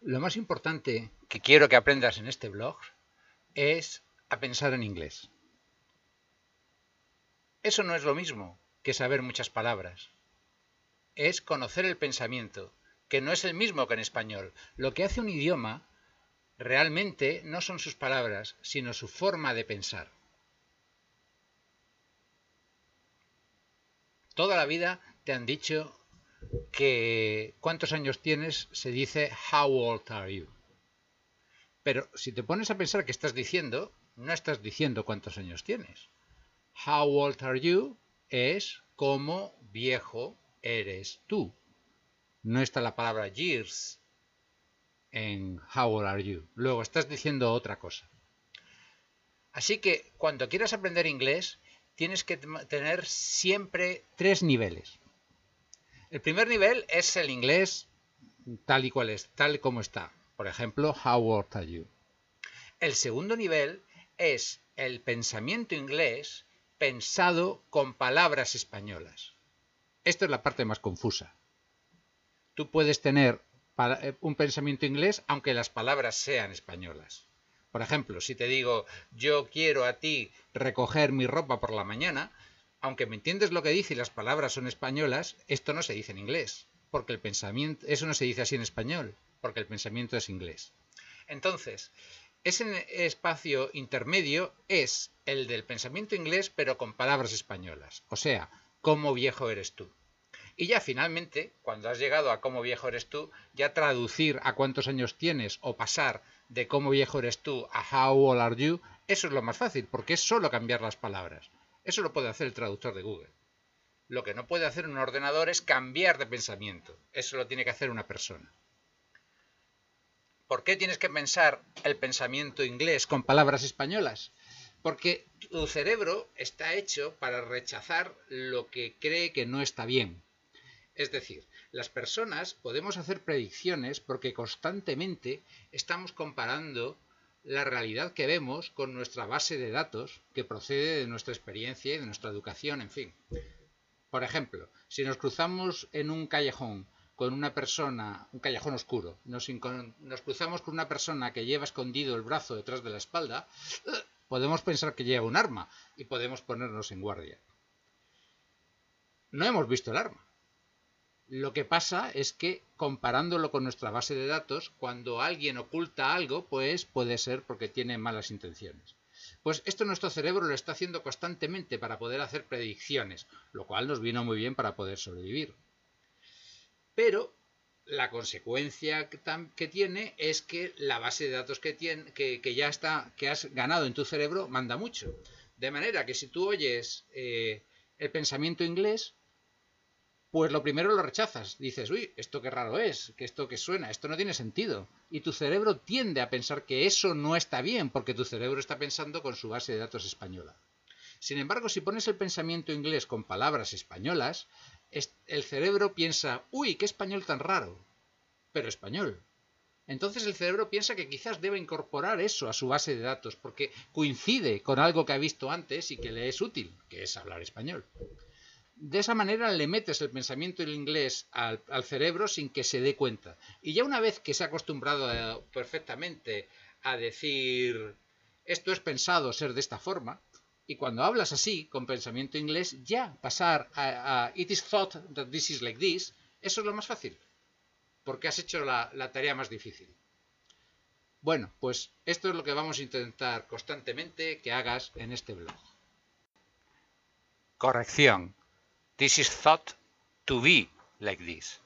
Lo más importante que quiero que aprendas en este blog es a pensar en inglés. Eso no es lo mismo que saber muchas palabras. Es conocer el pensamiento, que no es el mismo que en español. Lo que hace un idioma realmente no son sus palabras, sino su forma de pensar. Toda la vida te han dicho que cuántos años tienes se dice how old are you. Pero si te pones a pensar que estás diciendo, no estás diciendo cuántos años tienes. How old are you es cómo viejo eres tú. No está la palabra years en how old are you. Luego estás diciendo otra cosa. Así que cuando quieras aprender inglés, tienes que tener siempre tres niveles. El primer nivel es el inglés tal y cual es, tal como está. Por ejemplo, how old are you? El segundo nivel es el pensamiento inglés pensado con palabras españolas. Esto es la parte más confusa. Tú puedes tener eh, un pensamiento inglés aunque las palabras sean españolas. Por ejemplo, si te digo yo quiero a ti recoger mi ropa por la mañana, aunque me entiendes lo que dice y las palabras son españolas, esto no se dice en inglés, porque el pensamiento, eso no se dice así en español, porque el pensamiento es inglés. Entonces, ese espacio intermedio es el del pensamiento inglés, pero con palabras españolas. O sea, ¿cómo viejo eres tú? Y ya finalmente, cuando has llegado a cómo viejo eres tú, ya traducir a cuántos años tienes o pasar de cómo viejo eres tú a how old are you, eso es lo más fácil, porque es solo cambiar las palabras. Eso lo puede hacer el traductor de Google. Lo que no puede hacer un ordenador es cambiar de pensamiento. Eso lo tiene que hacer una persona. ¿Por qué tienes que pensar el pensamiento inglés con palabras españolas? Porque tu cerebro está hecho para rechazar lo que cree que no está bien. Es decir, las personas podemos hacer predicciones porque constantemente estamos comparando la realidad que vemos con nuestra base de datos que procede de nuestra experiencia y de nuestra educación, en fin. Por ejemplo, si nos cruzamos en un callejón con una persona, un callejón oscuro, nos, nos, cruzamos con una persona que lleva escondido el brazo detrás de la espalda, podemos pensar que lleva un arma y podemos ponernos en guardia. No hemos visto el arma. Lo que pasa es que comparándolo con nuestra base de datos, cuando alguien oculta algo, pues puede ser porque tiene malas intenciones. Pues esto nuestro cerebro lo está haciendo constantemente para poder hacer predicciones, lo cual nos vino muy bien para poder sobrevivir. Pero la consecuencia que, tiene es que la base de datos que, ya está, que has ganado en tu cerebro manda mucho. De manera que si tú oyes eh, el pensamiento inglés, pues lo primero lo rechazas. Dices, uy, esto qué raro es, que esto que suena, esto no tiene sentido. Y tu cerebro tiende a pensar que eso no está bien, porque tu cerebro está pensando con su base de datos española. Sin embargo, si pones el pensamiento inglés con palabras españolas, el cerebro piensa, uy, qué español tan raro, pero español. Entonces el cerebro piensa que quizás debe incorporar eso a su base de datos, porque coincide con algo que ha visto antes y que le es útil, que es hablar español. De esa manera le metes el pensamiento en inglés al, cerebro sin que se dé cuenta. Y ya una vez que se ha acostumbrado perfectamente a decir esto es pensado ser de esta forma, y cuando hablas así, con pensamiento inglés, ya pasar a, it is thought that this is like this, eso es lo más fácil, porque has hecho la, la tarea más difícil. Bueno, pues esto es lo que vamos a intentar constantemente que hagas en este blog. Corrección. This is thought to be like this.